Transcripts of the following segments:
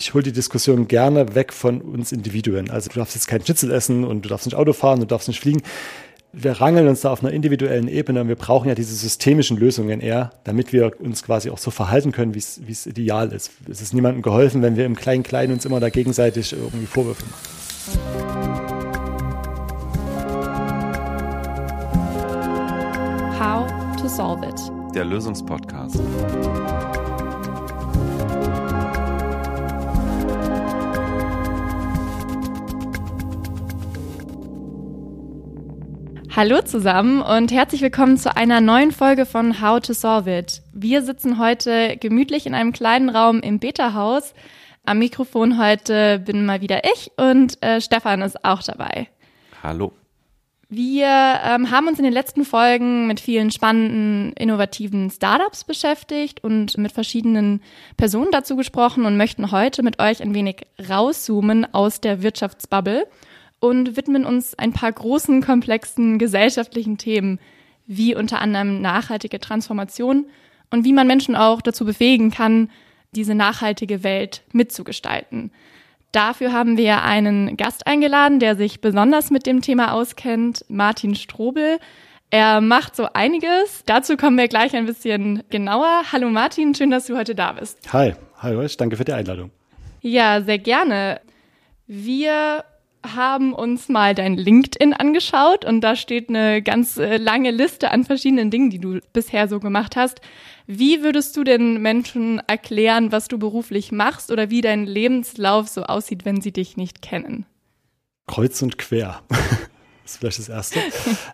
ich hole die Diskussion gerne weg von uns Individuen. Also du darfst jetzt kein Schnitzel essen und du darfst nicht Auto fahren, du darfst nicht fliegen. Wir rangeln uns da auf einer individuellen Ebene und wir brauchen ja diese systemischen Lösungen eher, damit wir uns quasi auch so verhalten können, wie es ideal ist. Es ist niemandem geholfen, wenn wir im Klein-Klein uns immer da gegenseitig irgendwie Vorwürfe machen. How to Solve It. Der Lösungspodcast. Hallo zusammen und herzlich willkommen zu einer neuen Folge von How to Solve It. Wir sitzen heute gemütlich in einem kleinen Raum im Beta-Haus. Am Mikrofon heute bin mal wieder ich und äh, Stefan ist auch dabei. Hallo. Wir ähm, haben uns in den letzten Folgen mit vielen spannenden, innovativen Startups beschäftigt und mit verschiedenen Personen dazu gesprochen und möchten heute mit euch ein wenig rauszoomen aus der Wirtschaftsbubble und widmen uns ein paar großen, komplexen gesellschaftlichen Themen, wie unter anderem nachhaltige Transformation und wie man Menschen auch dazu befähigen kann, diese nachhaltige Welt mitzugestalten. Dafür haben wir einen Gast eingeladen, der sich besonders mit dem Thema auskennt, Martin Strobel. Er macht so einiges. Dazu kommen wir gleich ein bisschen genauer. Hallo Martin, schön, dass du heute da bist. Hi, euch, danke für die Einladung. Ja, sehr gerne. Wir haben uns mal dein LinkedIn angeschaut und da steht eine ganz äh, lange Liste an verschiedenen Dingen, die du bisher so gemacht hast. Wie würdest du den Menschen erklären, was du beruflich machst oder wie dein Lebenslauf so aussieht, wenn sie dich nicht kennen? Kreuz und quer. Das ist vielleicht das Erste.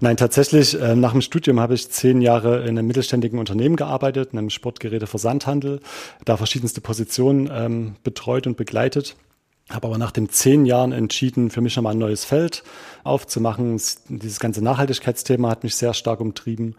Nein, tatsächlich, äh, nach dem Studium habe ich zehn Jahre in einem mittelständigen Unternehmen gearbeitet, in einem Sportgeräteversandhandel, da verschiedenste Positionen ähm, betreut und begleitet habe aber nach den zehn Jahren entschieden, für mich nochmal ein neues Feld aufzumachen. Dieses ganze Nachhaltigkeitsthema hat mich sehr stark umtrieben.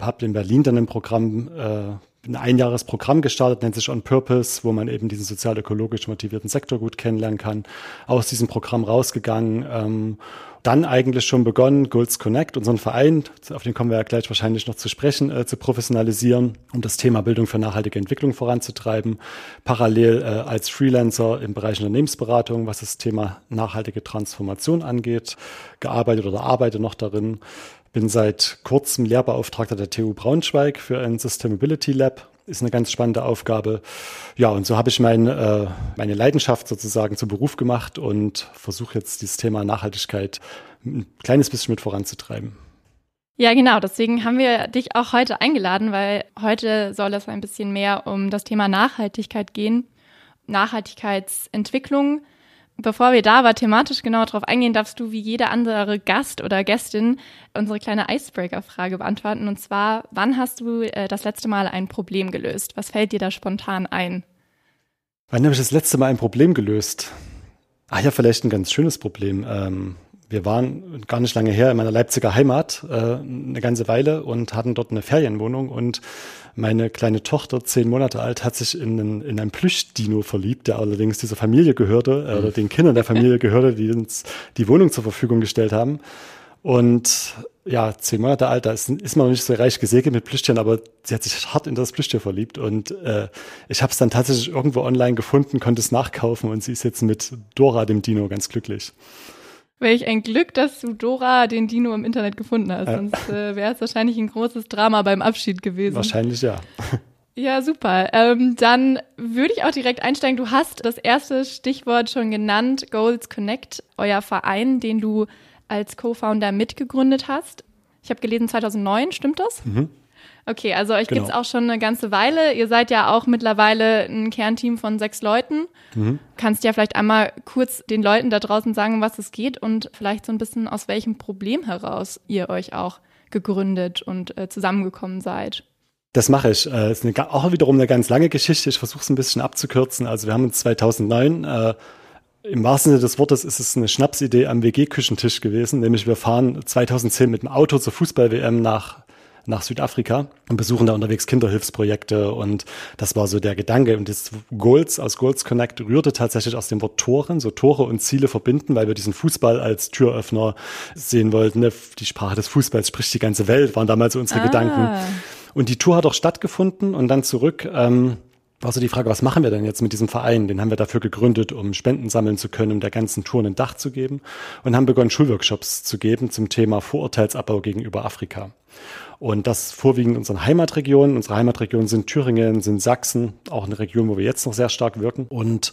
Habe in Berlin dann ein Programm, äh, ein Einjahresprogramm gestartet, nennt sich On Purpose, wo man eben diesen sozial-ökologisch motivierten Sektor gut kennenlernen kann. Aus diesem Programm rausgegangen ähm, dann eigentlich schon begonnen, Golds Connect, unseren Verein, auf den kommen wir ja gleich wahrscheinlich noch zu sprechen, äh, zu professionalisieren, um das Thema Bildung für nachhaltige Entwicklung voranzutreiben. Parallel äh, als Freelancer im Bereich Unternehmensberatung, was das Thema nachhaltige Transformation angeht, gearbeitet oder arbeite noch darin. Bin seit kurzem Lehrbeauftragter der TU Braunschweig für ein Sustainability Lab ist eine ganz spannende Aufgabe. Ja, und so habe ich mein, äh, meine Leidenschaft sozusagen zum Beruf gemacht und versuche jetzt dieses Thema Nachhaltigkeit ein kleines bisschen mit voranzutreiben. Ja, genau. Deswegen haben wir dich auch heute eingeladen, weil heute soll es ein bisschen mehr um das Thema Nachhaltigkeit gehen. Nachhaltigkeitsentwicklung Bevor wir da aber thematisch genau darauf eingehen, darfst du wie jeder andere Gast oder Gästin unsere kleine Icebreaker-Frage beantworten. Und zwar, wann hast du äh, das letzte Mal ein Problem gelöst? Was fällt dir da spontan ein? Wann habe ich das letzte Mal ein Problem gelöst? Ach ja, vielleicht ein ganz schönes Problem. Ähm, wir waren gar nicht lange her in meiner Leipziger Heimat äh, eine ganze Weile und hatten dort eine Ferienwohnung und meine kleine Tochter, zehn Monate alt, hat sich in, einen, in ein Plüschdino verliebt, der allerdings dieser Familie gehörte, äh, oder den Kindern der Familie gehörte, die uns die Wohnung zur Verfügung gestellt haben. Und ja, zehn Monate alt, da ist, ist man noch nicht so reich gesegnet mit Plüschtieren, aber sie hat sich hart in das Plüschtier verliebt. Und äh, ich habe es dann tatsächlich irgendwo online gefunden, konnte es nachkaufen und sie ist jetzt mit Dora, dem Dino, ganz glücklich. Welch ein Glück, dass du Dora den Dino im Internet gefunden hast. Sonst äh, wäre es wahrscheinlich ein großes Drama beim Abschied gewesen. Wahrscheinlich ja. Ja, super. Ähm, dann würde ich auch direkt einsteigen. Du hast das erste Stichwort schon genannt, Goals Connect, euer Verein, den du als Co-Founder mitgegründet hast. Ich habe gelesen 2009, stimmt das? Mhm. Okay, also euch genau. gibt's auch schon eine ganze Weile. Ihr seid ja auch mittlerweile ein Kernteam von sechs Leuten. Mhm. Kannst ja vielleicht einmal kurz den Leuten da draußen sagen, was es geht und vielleicht so ein bisschen aus welchem Problem heraus ihr euch auch gegründet und äh, zusammengekommen seid. Das mache ich. Äh, ist eine, auch wiederum eine ganz lange Geschichte. Ich versuche es ein bisschen abzukürzen. Also wir haben uns 2009 äh, im wahrsten Sinne des Wortes ist es eine Schnapsidee am WG-Küchentisch gewesen, nämlich wir fahren 2010 mit dem Auto zur Fußball-WM nach nach Südafrika und besuchen da unterwegs Kinderhilfsprojekte und das war so der Gedanke und das Goals aus Goals Connect rührte tatsächlich aus dem Wort Toren, so Tore und Ziele verbinden, weil wir diesen Fußball als Türöffner sehen wollten. Ne? Die Sprache des Fußballs spricht die ganze Welt, waren damals so unsere ah. Gedanken. Und die Tour hat auch stattgefunden und dann zurück ähm, war so die Frage, was machen wir denn jetzt mit diesem Verein? Den haben wir dafür gegründet, um Spenden sammeln zu können, um der ganzen Tour ein Dach zu geben und haben begonnen, Schulworkshops zu geben zum Thema Vorurteilsabbau gegenüber Afrika. Und das vorwiegend in unseren Heimatregionen. Unsere Heimatregionen sind Thüringen, sind Sachsen, auch eine Region, wo wir jetzt noch sehr stark wirken. Und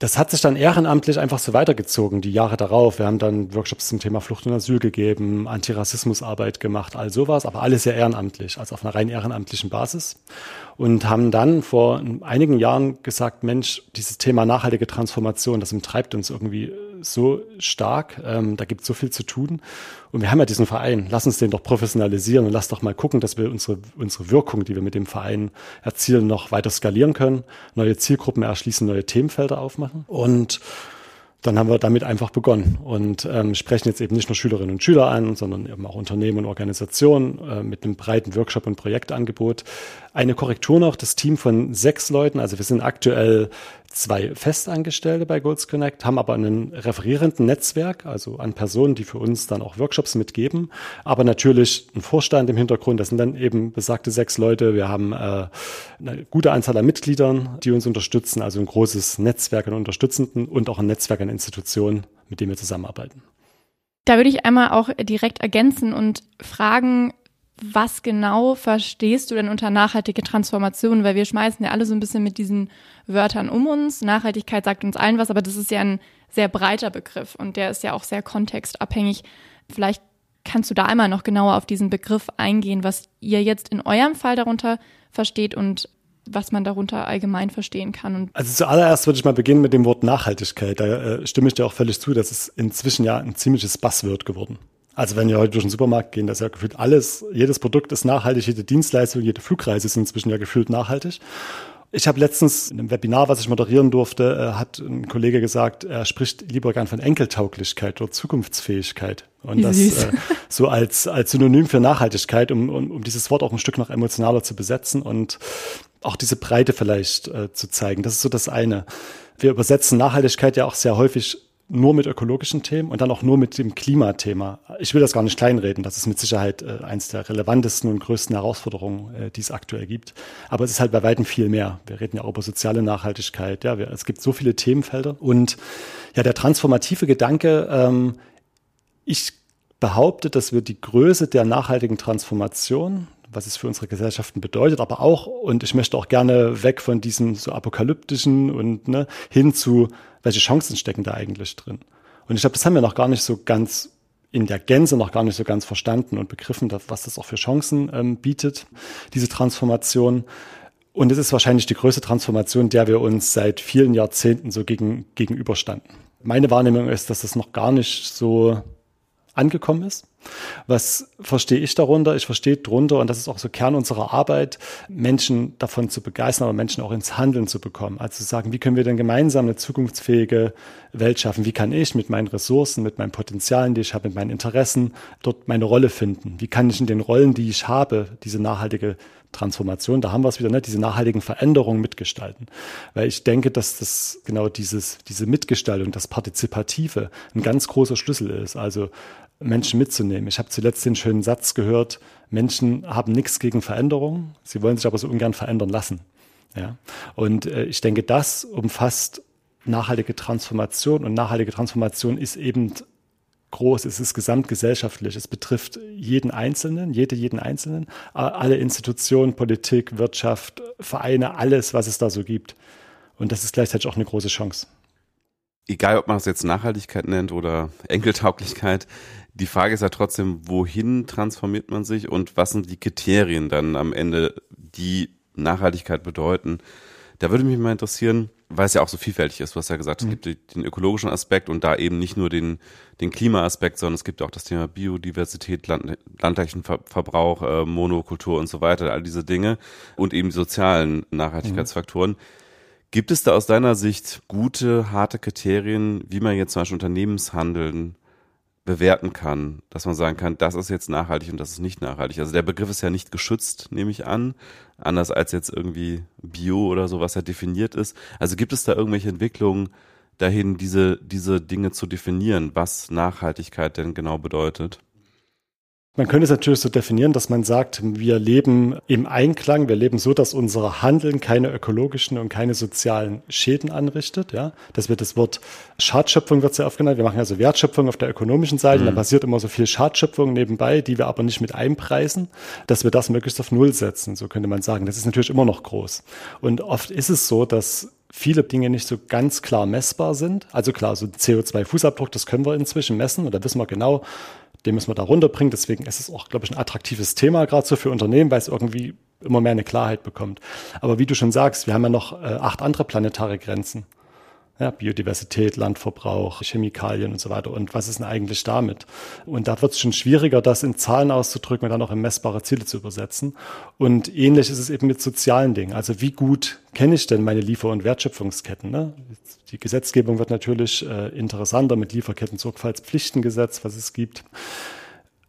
das hat sich dann ehrenamtlich einfach so weitergezogen, die Jahre darauf. Wir haben dann Workshops zum Thema Flucht und Asyl gegeben, Antirassismusarbeit gemacht, all sowas, aber alles sehr ehrenamtlich, also auf einer rein ehrenamtlichen Basis. Und haben dann vor einigen Jahren gesagt, Mensch, dieses Thema nachhaltige Transformation, das umtreibt uns irgendwie so stark, ähm, da gibt es so viel zu tun. Und wir haben ja diesen Verein, lass uns den doch professionalisieren und lass doch mal gucken, dass wir unsere, unsere Wirkung, die wir mit dem Verein erzielen, noch weiter skalieren können, neue Zielgruppen erschließen, neue Themenfelder aufmachen. Und dann haben wir damit einfach begonnen und ähm, sprechen jetzt eben nicht nur Schülerinnen und Schüler an, sondern eben auch Unternehmen und Organisationen äh, mit einem breiten Workshop- und Projektangebot. Eine Korrektur noch, das Team von sechs Leuten, also wir sind aktuell zwei Festangestellte bei Golds Connect, haben aber einen referierenden Netzwerk, also an Personen, die für uns dann auch Workshops mitgeben, aber natürlich ein Vorstand im Hintergrund, das sind dann eben besagte sechs Leute. Wir haben äh, eine gute Anzahl an Mitgliedern, die uns unterstützen, also ein großes Netzwerk an Unterstützenden und auch ein Netzwerk an Institutionen, mit dem wir zusammenarbeiten. Da würde ich einmal auch direkt ergänzen und fragen, was genau verstehst du denn unter nachhaltige Transformation? Weil wir schmeißen ja alle so ein bisschen mit diesen Wörtern um uns. Nachhaltigkeit sagt uns allen was, aber das ist ja ein sehr breiter Begriff und der ist ja auch sehr kontextabhängig. Vielleicht kannst du da einmal noch genauer auf diesen Begriff eingehen, was ihr jetzt in eurem Fall darunter versteht und was man darunter allgemein verstehen kann. Also zuallererst würde ich mal beginnen mit dem Wort Nachhaltigkeit. Da äh, stimme ich dir auch völlig zu. Das ist inzwischen ja ein ziemliches Buzzword geworden. Also wenn wir heute durch den Supermarkt gehen, das ist ja gefühlt alles, jedes Produkt ist nachhaltig, jede Dienstleistung, jede Flugreise ist inzwischen ja gefühlt nachhaltig. Ich habe letztens in einem Webinar, was ich moderieren durfte, äh, hat ein Kollege gesagt, er spricht lieber gern von Enkeltauglichkeit oder Zukunftsfähigkeit. Und das äh, so als, als Synonym für Nachhaltigkeit, um, um, um dieses Wort auch ein Stück noch emotionaler zu besetzen und auch diese Breite vielleicht äh, zu zeigen. Das ist so das eine. Wir übersetzen Nachhaltigkeit ja auch sehr häufig nur mit ökologischen Themen und dann auch nur mit dem Klimathema. Ich will das gar nicht kleinreden. Das ist mit Sicherheit äh, eines der relevantesten und größten Herausforderungen, äh, die es aktuell gibt. Aber es ist halt bei weitem viel mehr. Wir reden ja auch über soziale Nachhaltigkeit. Ja, wir, es gibt so viele Themenfelder und ja, der transformative Gedanke. Ähm, ich behaupte, dass wir die Größe der nachhaltigen Transformation, was es für unsere Gesellschaften bedeutet, aber auch, und ich möchte auch gerne weg von diesem so apokalyptischen und ne, hin zu, welche Chancen stecken da eigentlich drin. Und ich glaube, das haben wir noch gar nicht so ganz in der Gänze noch gar nicht so ganz verstanden und begriffen, was das auch für Chancen ähm, bietet, diese Transformation. Und es ist wahrscheinlich die größte Transformation, der wir uns seit vielen Jahrzehnten so gegen, gegenüberstanden. Meine Wahrnehmung ist, dass das noch gar nicht so angekommen ist. Was verstehe ich darunter? Ich verstehe darunter, und das ist auch so Kern unserer Arbeit, Menschen davon zu begeistern, aber Menschen auch ins Handeln zu bekommen. Also zu sagen, wie können wir denn gemeinsam eine zukunftsfähige Welt schaffen? Wie kann ich mit meinen Ressourcen, mit meinen Potenzialen, die ich habe, mit meinen Interessen dort meine Rolle finden? Wie kann ich in den Rollen, die ich habe, diese nachhaltige Transformation, da haben wir es wieder, ne, diese nachhaltigen Veränderungen mitgestalten. Weil ich denke, dass das genau dieses, diese Mitgestaltung, das Partizipative ein ganz großer Schlüssel ist. Also Menschen mitzunehmen. Ich habe zuletzt den schönen Satz gehört, Menschen haben nichts gegen Veränderung, sie wollen sich aber so ungern verändern lassen. Ja? Und äh, ich denke, das umfasst nachhaltige Transformation und nachhaltige Transformation ist eben groß, es ist gesamtgesellschaftlich, es betrifft jeden Einzelnen, jede, jeden Einzelnen, alle Institutionen, Politik, Wirtschaft, Vereine, alles, was es da so gibt. Und das ist gleichzeitig auch eine große Chance. Egal, ob man es jetzt Nachhaltigkeit nennt oder Enkeltauglichkeit, die Frage ist ja trotzdem, wohin transformiert man sich und was sind die Kriterien dann am Ende, die Nachhaltigkeit bedeuten? Da würde mich mal interessieren, weil es ja auch so vielfältig ist. Du hast ja gesagt, es mhm. gibt den ökologischen Aspekt und da eben nicht nur den, den Klimaaspekt, sondern es gibt auch das Thema Biodiversität, Land, landlichen Verbrauch, äh, Monokultur und so weiter, all diese Dinge und eben die sozialen Nachhaltigkeitsfaktoren. Mhm. Gibt es da aus deiner Sicht gute, harte Kriterien, wie man jetzt zum Beispiel Unternehmenshandeln bewerten kann, dass man sagen kann, das ist jetzt nachhaltig und das ist nicht nachhaltig. Also der Begriff ist ja nicht geschützt, nehme ich an, anders als jetzt irgendwie Bio oder so, was ja definiert ist. Also gibt es da irgendwelche Entwicklungen dahin, diese, diese Dinge zu definieren, was Nachhaltigkeit denn genau bedeutet? Man könnte es natürlich so definieren, dass man sagt, wir leben im Einklang, wir leben so, dass unser Handeln keine ökologischen und keine sozialen Schäden anrichtet. Ja? Dass wir das Wort Schadschöpfung wird sehr oft genannt. Wir machen also Wertschöpfung auf der ökonomischen Seite, mhm. da passiert immer so viel Schadschöpfung nebenbei, die wir aber nicht mit einpreisen, dass wir das möglichst auf Null setzen, so könnte man sagen. Das ist natürlich immer noch groß. Und oft ist es so, dass viele Dinge nicht so ganz klar messbar sind. Also klar, so CO2-Fußabdruck, das können wir inzwischen messen und da wissen wir genau, den müssen wir da runterbringen. Deswegen ist es auch, glaube ich, ein attraktives Thema, gerade so für Unternehmen, weil es irgendwie immer mehr eine Klarheit bekommt. Aber wie du schon sagst, wir haben ja noch äh, acht andere planetare Grenzen. Ja, Biodiversität, Landverbrauch, Chemikalien und so weiter. Und was ist denn eigentlich damit? Und da wird es schon schwieriger, das in Zahlen auszudrücken und dann auch in messbare Ziele zu übersetzen. Und ähnlich ist es eben mit sozialen Dingen. Also wie gut kenne ich denn meine Liefer- und Wertschöpfungsketten? Ne? Die Gesetzgebung wird natürlich äh, interessanter mit Lieferketten-Sorgfaltspflichtengesetz, was es gibt.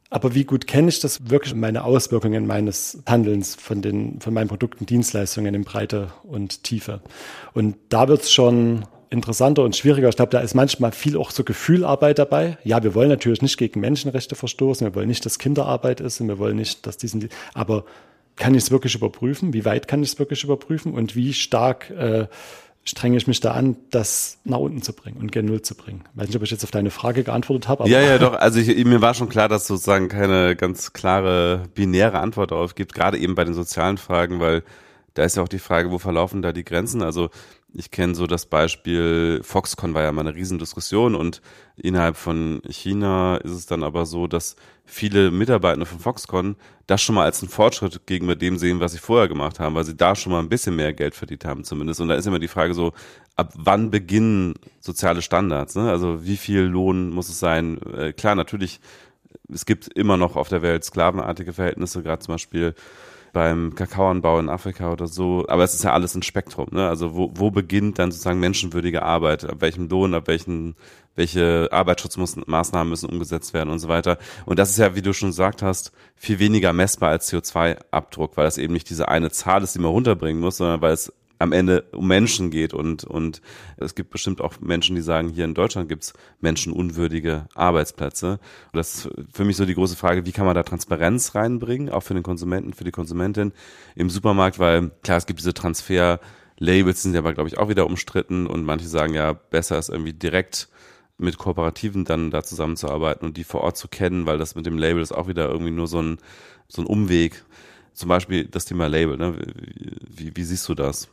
Aber wie gut kenne ich das wirklich meine Auswirkungen meines Handelns von den, von meinen Produkten, Dienstleistungen in Breite und Tiefe? Und da wird es schon interessanter und schwieriger. Ich glaube, da ist manchmal viel auch so Gefühlarbeit dabei. Ja, wir wollen natürlich nicht gegen Menschenrechte verstoßen, wir wollen nicht, dass Kinderarbeit ist und wir wollen nicht, dass diesen, aber kann ich es wirklich überprüfen? Wie weit kann ich es wirklich überprüfen? Und wie stark äh, strenge ich mich da an, das nach unten zu bringen und gen Null zu bringen. Weiß nicht, ob ich jetzt auf deine Frage geantwortet habe. ja, ja, doch. Also ich, mir war schon klar, dass sozusagen keine ganz klare binäre Antwort darauf gibt, gerade eben bei den sozialen Fragen, weil da ist ja auch die Frage, wo verlaufen da die Grenzen? Also ich kenne so das Beispiel, Foxconn war ja mal eine Riesendiskussion und innerhalb von China ist es dann aber so, dass viele Mitarbeiter von Foxconn das schon mal als einen Fortschritt gegenüber dem sehen, was sie vorher gemacht haben, weil sie da schon mal ein bisschen mehr Geld verdient haben zumindest. Und da ist immer die Frage so, ab wann beginnen soziale Standards? Ne? Also wie viel Lohn muss es sein? Äh, klar, natürlich, es gibt immer noch auf der Welt sklavenartige Verhältnisse, gerade zum Beispiel beim Kakaoanbau in Afrika oder so. Aber es ist ja alles ein Spektrum. Ne? Also wo, wo beginnt dann sozusagen menschenwürdige Arbeit? Ab welchem Lohn, ab welchen, welche Arbeitsschutzmaßnahmen müssen umgesetzt werden und so weiter. Und das ist ja, wie du schon gesagt hast, viel weniger messbar als CO2-Abdruck, weil das eben nicht diese eine Zahl ist, die man runterbringen muss, sondern weil es am Ende um Menschen geht und, und es gibt bestimmt auch Menschen, die sagen, hier in Deutschland gibt's menschenunwürdige Arbeitsplätze. Und das ist für mich so die große Frage, wie kann man da Transparenz reinbringen, auch für den Konsumenten, für die Konsumentin im Supermarkt, weil klar, es gibt diese Transfer- Labels sind ja aber, glaube ich, auch wieder umstritten und manche sagen ja, besser ist irgendwie direkt mit Kooperativen dann da zusammenzuarbeiten und die vor Ort zu kennen, weil das mit dem Label ist auch wieder irgendwie nur so ein, so ein Umweg. Zum Beispiel das Thema Label, ne? wie, wie siehst du das?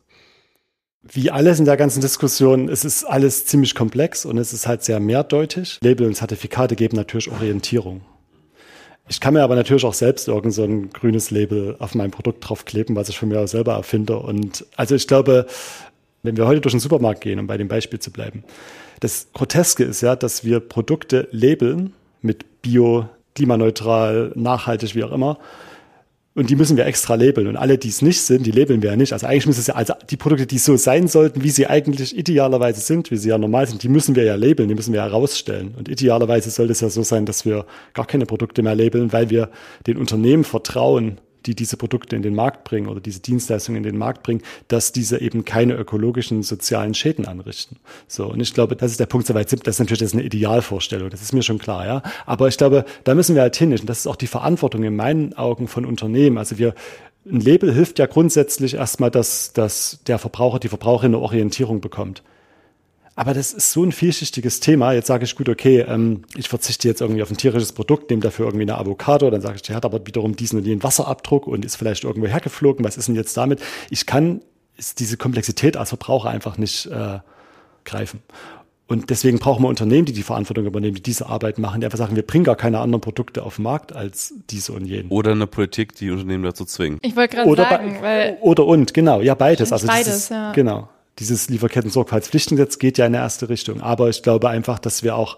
Wie alles in der ganzen Diskussion, es ist alles ziemlich komplex und es ist halt sehr mehrdeutig. Label und Zertifikate geben natürlich Orientierung. Ich kann mir aber natürlich auch selbst irgend so ein grünes Label auf mein Produkt draufkleben, was ich von mir auch selber erfinde. Und also ich glaube, wenn wir heute durch den Supermarkt gehen, um bei dem Beispiel zu bleiben, das Groteske ist ja, dass wir Produkte labeln mit Bio, klimaneutral, nachhaltig, wie auch immer, und die müssen wir extra labeln. Und alle, die es nicht sind, die labeln wir ja nicht. Also eigentlich müssen es ja, also die Produkte, die so sein sollten, wie sie eigentlich idealerweise sind, wie sie ja normal sind, die müssen wir ja labeln, die müssen wir ja rausstellen. Und idealerweise sollte es ja so sein, dass wir gar keine Produkte mehr labeln, weil wir den Unternehmen vertrauen, die diese Produkte in den Markt bringen oder diese Dienstleistungen in den Markt bringen, dass diese eben keine ökologischen, sozialen Schäden anrichten. So. Und ich glaube, das ist der Punkt, soweit das ist natürlich ist eine Idealvorstellung. Das ist mir schon klar, ja. Aber ich glaube, da müssen wir halt hin. Und das ist auch die Verantwortung in meinen Augen von Unternehmen. Also wir, ein Label hilft ja grundsätzlich erstmal, dass, dass der Verbraucher, die Verbraucherin eine Orientierung bekommt. Aber das ist so ein vielschichtiges Thema. Jetzt sage ich, gut, okay, ähm, ich verzichte jetzt irgendwie auf ein tierisches Produkt, nehme dafür irgendwie eine Avocado, dann sage ich, der hat aber wiederum diesen und jenen Wasserabdruck und ist vielleicht irgendwo hergeflogen. Was ist denn jetzt damit? Ich kann diese Komplexität als Verbraucher einfach nicht äh, greifen. Und deswegen brauchen wir Unternehmen, die die Verantwortung übernehmen, die diese Arbeit machen, die einfach sagen, wir bringen gar keine anderen Produkte auf den Markt als diese und jenen. Oder eine Politik, die Unternehmen dazu zwingt. Ich wollte gerade sagen, weil oder und, genau, ja beides. Also beides, dieses, ja. Genau dieses Lieferketten-Sorgfaltspflichtengesetz geht ja in der erste Richtung. Aber ich glaube einfach, dass wir auch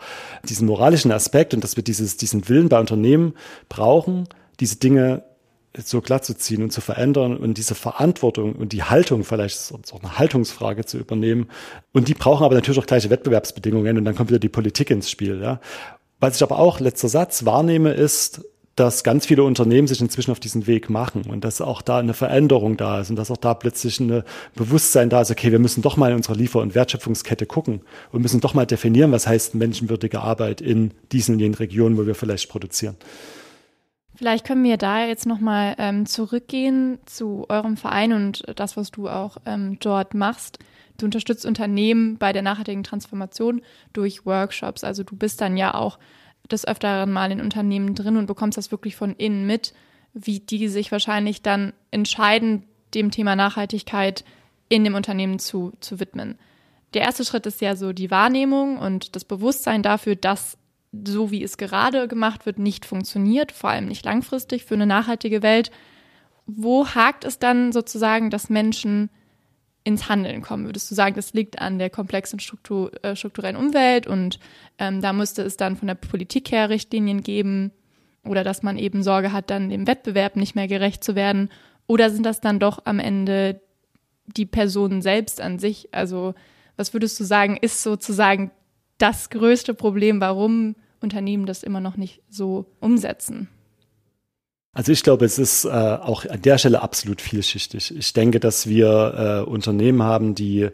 diesen moralischen Aspekt und dass wir dieses, diesen Willen bei Unternehmen brauchen, diese Dinge so glatt zu ziehen und zu verändern und diese Verantwortung und die Haltung, vielleicht ist auch eine Haltungsfrage zu übernehmen. Und die brauchen aber natürlich auch gleiche Wettbewerbsbedingungen und dann kommt wieder die Politik ins Spiel. Ja. Was ich aber auch, letzter Satz, wahrnehme, ist, dass ganz viele Unternehmen sich inzwischen auf diesen Weg machen und dass auch da eine Veränderung da ist und dass auch da plötzlich ein Bewusstsein da ist, okay, wir müssen doch mal in unserer Liefer- und Wertschöpfungskette gucken und müssen doch mal definieren, was heißt menschenwürdige Arbeit in diesen und jenen Regionen, wo wir vielleicht produzieren. Vielleicht können wir da jetzt nochmal ähm, zurückgehen zu eurem Verein und das, was du auch ähm, dort machst. Du unterstützt Unternehmen bei der nachhaltigen Transformation durch Workshops. Also du bist dann ja auch des Öfteren mal in Unternehmen drin und bekommst das wirklich von innen mit, wie die sich wahrscheinlich dann entscheiden, dem Thema Nachhaltigkeit in dem Unternehmen zu, zu widmen. Der erste Schritt ist ja so die Wahrnehmung und das Bewusstsein dafür, dass so wie es gerade gemacht wird, nicht funktioniert, vor allem nicht langfristig für eine nachhaltige Welt. Wo hakt es dann sozusagen, dass Menschen ins Handeln kommen? Würdest du sagen, das liegt an der komplexen Struktur, äh, strukturellen Umwelt und ähm, da müsste es dann von der Politik her Richtlinien geben oder dass man eben Sorge hat, dann dem Wettbewerb nicht mehr gerecht zu werden? Oder sind das dann doch am Ende die Personen selbst an sich? Also was würdest du sagen, ist sozusagen das größte Problem, warum Unternehmen das immer noch nicht so umsetzen? Also ich glaube, es ist äh, auch an der Stelle absolut vielschichtig. Ich denke, dass wir äh, Unternehmen haben, die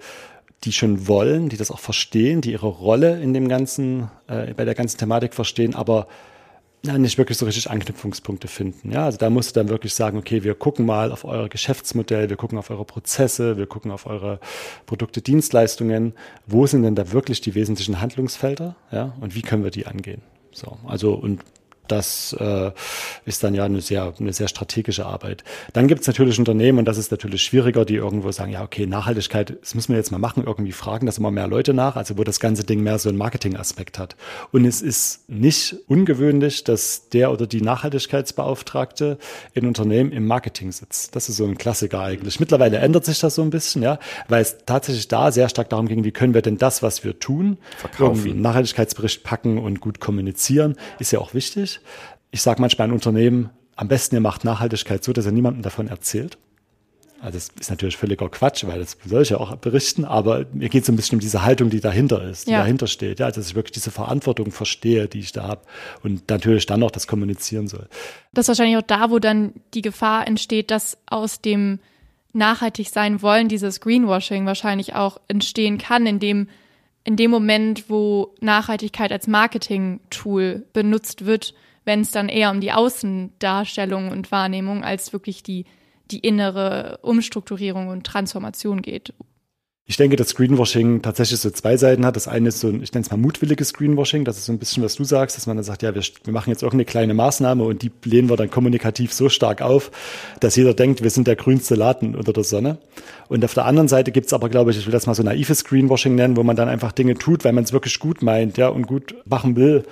die schon wollen, die das auch verstehen, die ihre Rolle in dem ganzen, äh, bei der ganzen Thematik verstehen, aber nicht wirklich so richtig Anknüpfungspunkte finden. Ja, also da musst du dann wirklich sagen, okay, wir gucken mal auf euer Geschäftsmodell, wir gucken auf eure Prozesse, wir gucken auf eure Produkte, Dienstleistungen. Wo sind denn da wirklich die wesentlichen Handlungsfelder? Ja, und wie können wir die angehen? So, also und das äh, ist dann ja eine sehr, eine sehr strategische Arbeit. Dann gibt es natürlich Unternehmen, und das ist natürlich schwieriger, die irgendwo sagen, ja, okay, Nachhaltigkeit, das müssen wir jetzt mal machen, irgendwie fragen das immer mehr Leute nach, also wo das ganze Ding mehr so einen Marketingaspekt hat. Und es ist nicht ungewöhnlich, dass der oder die Nachhaltigkeitsbeauftragte in Unternehmen im Marketing sitzt. Das ist so ein Klassiker eigentlich. Mittlerweile ändert sich das so ein bisschen, ja, weil es tatsächlich da sehr stark darum ging, wie können wir denn das, was wir tun, Verkaufen. irgendwie einen Nachhaltigkeitsbericht packen und gut kommunizieren, ist ja auch wichtig. Ich sage manchmal ein Unternehmen, am besten ihr macht Nachhaltigkeit so, dass ihr niemandem davon erzählt. Also das ist natürlich völliger Quatsch, weil das soll ich ja auch berichten, aber mir geht es ein bisschen um diese Haltung, die dahinter ist, die ja. dahinter steht, ja, dass ich wirklich diese Verantwortung verstehe, die ich da habe und natürlich dann noch das kommunizieren soll. Das ist wahrscheinlich auch da, wo dann die Gefahr entsteht, dass aus dem nachhaltig sein wollen dieses Greenwashing wahrscheinlich auch entstehen kann, indem in dem Moment, wo Nachhaltigkeit als Marketing-Tool benutzt wird, wenn es dann eher um die Außendarstellung und Wahrnehmung als wirklich die, die innere Umstrukturierung und Transformation geht. Ich denke, dass Greenwashing tatsächlich so zwei Seiten hat. Das eine ist so ein, ich nenne es mal mutwilliges Greenwashing. Das ist so ein bisschen, was du sagst, dass man dann sagt, ja, wir, wir machen jetzt irgendeine kleine Maßnahme und die lehnen wir dann kommunikativ so stark auf, dass jeder denkt, wir sind der grünste Laden unter der Sonne. Und auf der anderen Seite gibt's aber, glaube ich, ich will das mal so naives Greenwashing nennen, wo man dann einfach Dinge tut, weil man es wirklich gut meint, ja, und gut machen will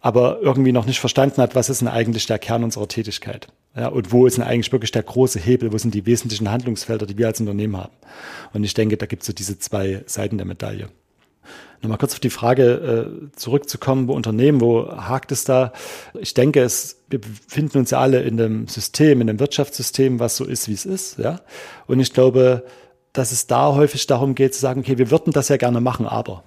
aber irgendwie noch nicht verstanden hat, was ist denn eigentlich der Kern unserer Tätigkeit? Ja, und wo ist denn eigentlich wirklich der große Hebel? Wo sind die wesentlichen Handlungsfelder, die wir als Unternehmen haben? Und ich denke, da gibt es so diese zwei Seiten der Medaille. Nochmal kurz auf die Frage äh, zurückzukommen, wo Unternehmen, wo hakt es da? Ich denke, es, wir befinden uns ja alle in einem System, in einem Wirtschaftssystem, was so ist, wie es ist. Ja? Und ich glaube, dass es da häufig darum geht zu sagen, okay, wir würden das ja gerne machen, aber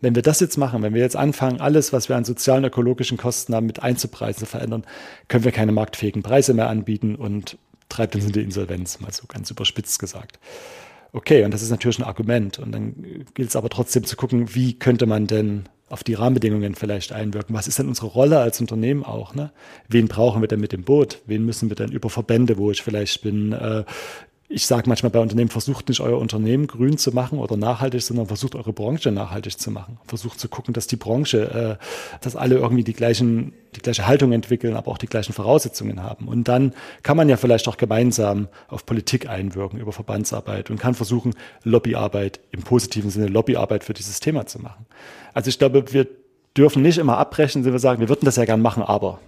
wenn wir das jetzt machen, wenn wir jetzt anfangen, alles, was wir an sozialen, ökologischen Kosten haben, mit einzupreisen, zu verändern, können wir keine marktfähigen Preise mehr anbieten und treibt uns in die Insolvenz, mal so ganz überspitzt gesagt. Okay, und das ist natürlich ein Argument. Und dann gilt es aber trotzdem zu gucken, wie könnte man denn auf die Rahmenbedingungen vielleicht einwirken. Was ist denn unsere Rolle als Unternehmen auch? Ne? Wen brauchen wir denn mit dem Boot? Wen müssen wir denn über Verbände, wo ich vielleicht bin, äh, ich sage manchmal bei Unternehmen, versucht nicht euer Unternehmen grün zu machen oder nachhaltig, sondern versucht eure Branche nachhaltig zu machen. Versucht zu gucken, dass die Branche, äh, dass alle irgendwie die gleichen, die gleiche Haltung entwickeln, aber auch die gleichen Voraussetzungen haben. Und dann kann man ja vielleicht auch gemeinsam auf Politik einwirken über Verbandsarbeit und kann versuchen, Lobbyarbeit im positiven Sinne Lobbyarbeit für dieses Thema zu machen. Also ich glaube, wir dürfen nicht immer abbrechen, wenn wir sagen, wir würden das ja gern machen, aber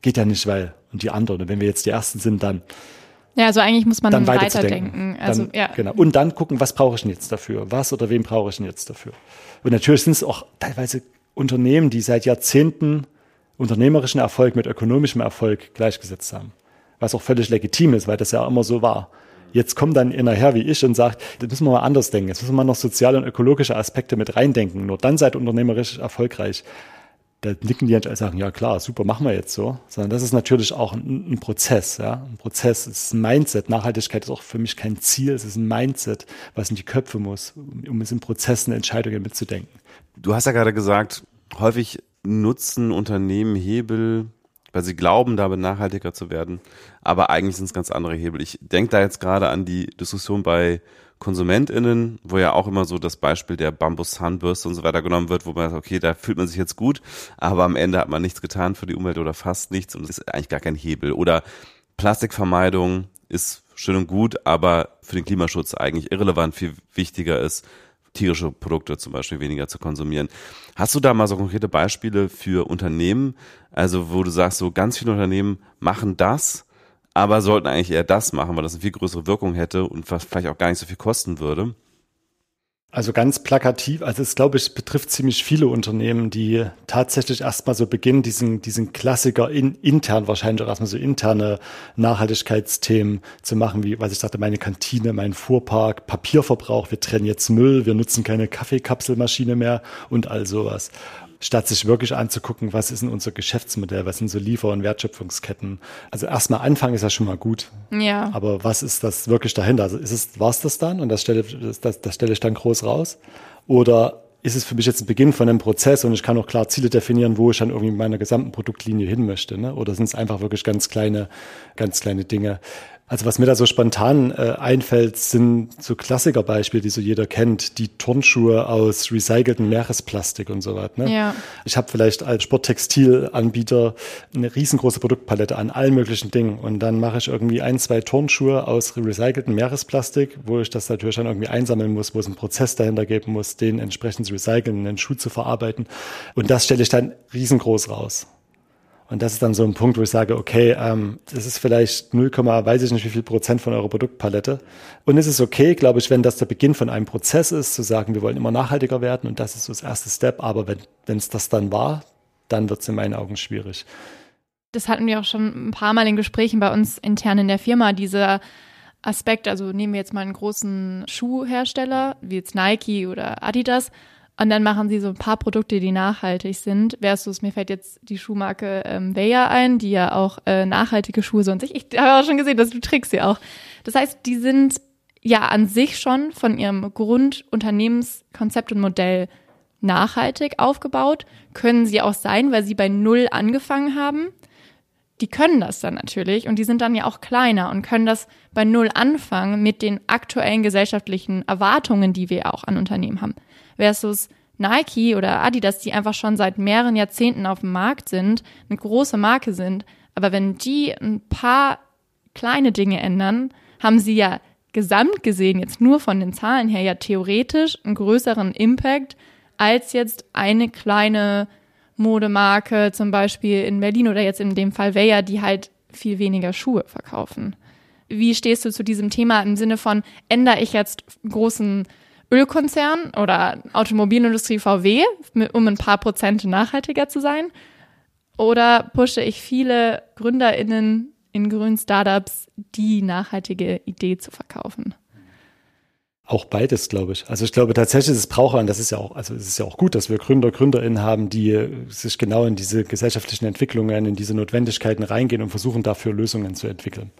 geht ja nicht, weil und die anderen. Und wenn wir jetzt die Ersten sind, dann ja, also eigentlich muss man dann weiterdenken. Also, dann, ja. Genau. Und dann gucken, was brauche ich denn jetzt dafür? Was oder wen brauche ich denn jetzt dafür? Und natürlich sind es auch teilweise Unternehmen, die seit Jahrzehnten unternehmerischen Erfolg mit ökonomischem Erfolg gleichgesetzt haben. Was auch völlig legitim ist, weil das ja immer so war. Jetzt kommt dann einer her wie ich und sagt, das müssen wir mal anders denken. Jetzt müssen wir noch soziale und ökologische Aspekte mit reindenken. Nur dann seid unternehmerisch erfolgreich da nicken die und sagen, ja klar, super, machen wir jetzt so. Sondern das ist natürlich auch ein, ein Prozess, ja. Ein Prozess, es ist ein Mindset. Nachhaltigkeit ist auch für mich kein Ziel, es ist ein Mindset, was in die Köpfe muss, um, um es in Prozessen, Entscheidungen mitzudenken. Du hast ja gerade gesagt, häufig nutzen Unternehmen Hebel, weil sie glauben, damit nachhaltiger zu werden. Aber eigentlich sind es ganz andere Hebel. Ich denke da jetzt gerade an die Diskussion bei KonsumentInnen, wo ja auch immer so das Beispiel der Bambus-Zahnbürste und so weiter genommen wird, wo man sagt, okay, da fühlt man sich jetzt gut, aber am Ende hat man nichts getan für die Umwelt oder fast nichts und es ist eigentlich gar kein Hebel. Oder Plastikvermeidung ist schön und gut, aber für den Klimaschutz eigentlich irrelevant. Viel wichtiger ist, tierische Produkte zum Beispiel weniger zu konsumieren. Hast du da mal so konkrete Beispiele für Unternehmen, also wo du sagst, so ganz viele Unternehmen machen das, aber sollten eigentlich eher das machen, weil das eine viel größere Wirkung hätte und was vielleicht auch gar nicht so viel kosten würde? Also ganz plakativ, also es glaube ich betrifft ziemlich viele Unternehmen, die tatsächlich erstmal so beginnen, diesen, diesen Klassiker in, intern wahrscheinlich auch erstmal so interne Nachhaltigkeitsthemen zu machen, wie, was ich sagte, meine Kantine, mein Fuhrpark, Papierverbrauch, wir trennen jetzt Müll, wir nutzen keine Kaffeekapselmaschine mehr und all sowas statt sich wirklich anzugucken, was ist denn unser Geschäftsmodell, was sind so Liefer- und Wertschöpfungsketten. Also erstmal anfangen ist ja schon mal gut. Ja. Aber was ist das wirklich dahinter? Also ist es, war es das dann und das stelle, das, das stelle ich dann groß raus? Oder ist es für mich jetzt ein Beginn von einem Prozess und ich kann auch klar Ziele definieren, wo ich dann irgendwie mit meiner gesamten Produktlinie hin möchte. Ne? Oder sind es einfach wirklich ganz kleine, ganz kleine Dinge? Also was mir da so spontan äh, einfällt, sind so Klassikerbeispiele, die so jeder kennt, die Turnschuhe aus recyceltem Meeresplastik und so weiter. Ne? Ja. Ich habe vielleicht als Sporttextilanbieter eine riesengroße Produktpalette an allen möglichen Dingen und dann mache ich irgendwie ein, zwei Turnschuhe aus recyceltem Meeresplastik, wo ich das natürlich dann irgendwie einsammeln muss, wo es einen Prozess dahinter geben muss, den entsprechend zu recyceln, einen Schuh zu verarbeiten und das stelle ich dann riesengroß raus. Und das ist dann so ein Punkt, wo ich sage, okay, ähm, das ist vielleicht 0, weiß ich nicht wie viel Prozent von eurer Produktpalette. Und es ist okay, glaube ich, wenn das der Beginn von einem Prozess ist, zu sagen, wir wollen immer nachhaltiger werden und das ist so das erste Step. Aber wenn es das dann war, dann wird es in meinen Augen schwierig. Das hatten wir auch schon ein paar Mal in Gesprächen bei uns intern in der Firma, dieser Aspekt, also nehmen wir jetzt mal einen großen Schuhhersteller, wie jetzt Nike oder Adidas, und dann machen sie so ein paar Produkte, die nachhaltig sind. Versus, mir fällt jetzt die Schuhmarke ähm, Veja ein, die ja auch äh, nachhaltige Schuhe so und sich. Ich habe auch schon gesehen, dass du trickst sie auch. Das heißt, die sind ja an sich schon von ihrem Grundunternehmenskonzept und Modell nachhaltig aufgebaut. Können sie auch sein, weil sie bei Null angefangen haben. Die können das dann natürlich und die sind dann ja auch kleiner und können das bei Null anfangen mit den aktuellen gesellschaftlichen Erwartungen, die wir auch an Unternehmen haben versus Nike oder Adidas, die einfach schon seit mehreren Jahrzehnten auf dem Markt sind, eine große Marke sind. Aber wenn die ein paar kleine Dinge ändern, haben sie ja gesamt gesehen, jetzt nur von den Zahlen her, ja theoretisch einen größeren Impact als jetzt eine kleine Modemarke, zum Beispiel in Berlin oder jetzt in dem Fall Weyer, die halt viel weniger Schuhe verkaufen. Wie stehst du zu diesem Thema im Sinne von, ändere ich jetzt großen Ölkonzern oder Automobilindustrie VW, um ein paar Prozent nachhaltiger zu sein? Oder pushe ich viele GründerInnen in grünen Startups, die nachhaltige Idee zu verkaufen? Auch beides, glaube ich. Also ich glaube tatsächlich, es braucht und das ist ja auch, also es ist ja auch gut, dass wir Gründer, GründerInnen haben, die sich genau in diese gesellschaftlichen Entwicklungen, in diese Notwendigkeiten reingehen und versuchen dafür Lösungen zu entwickeln.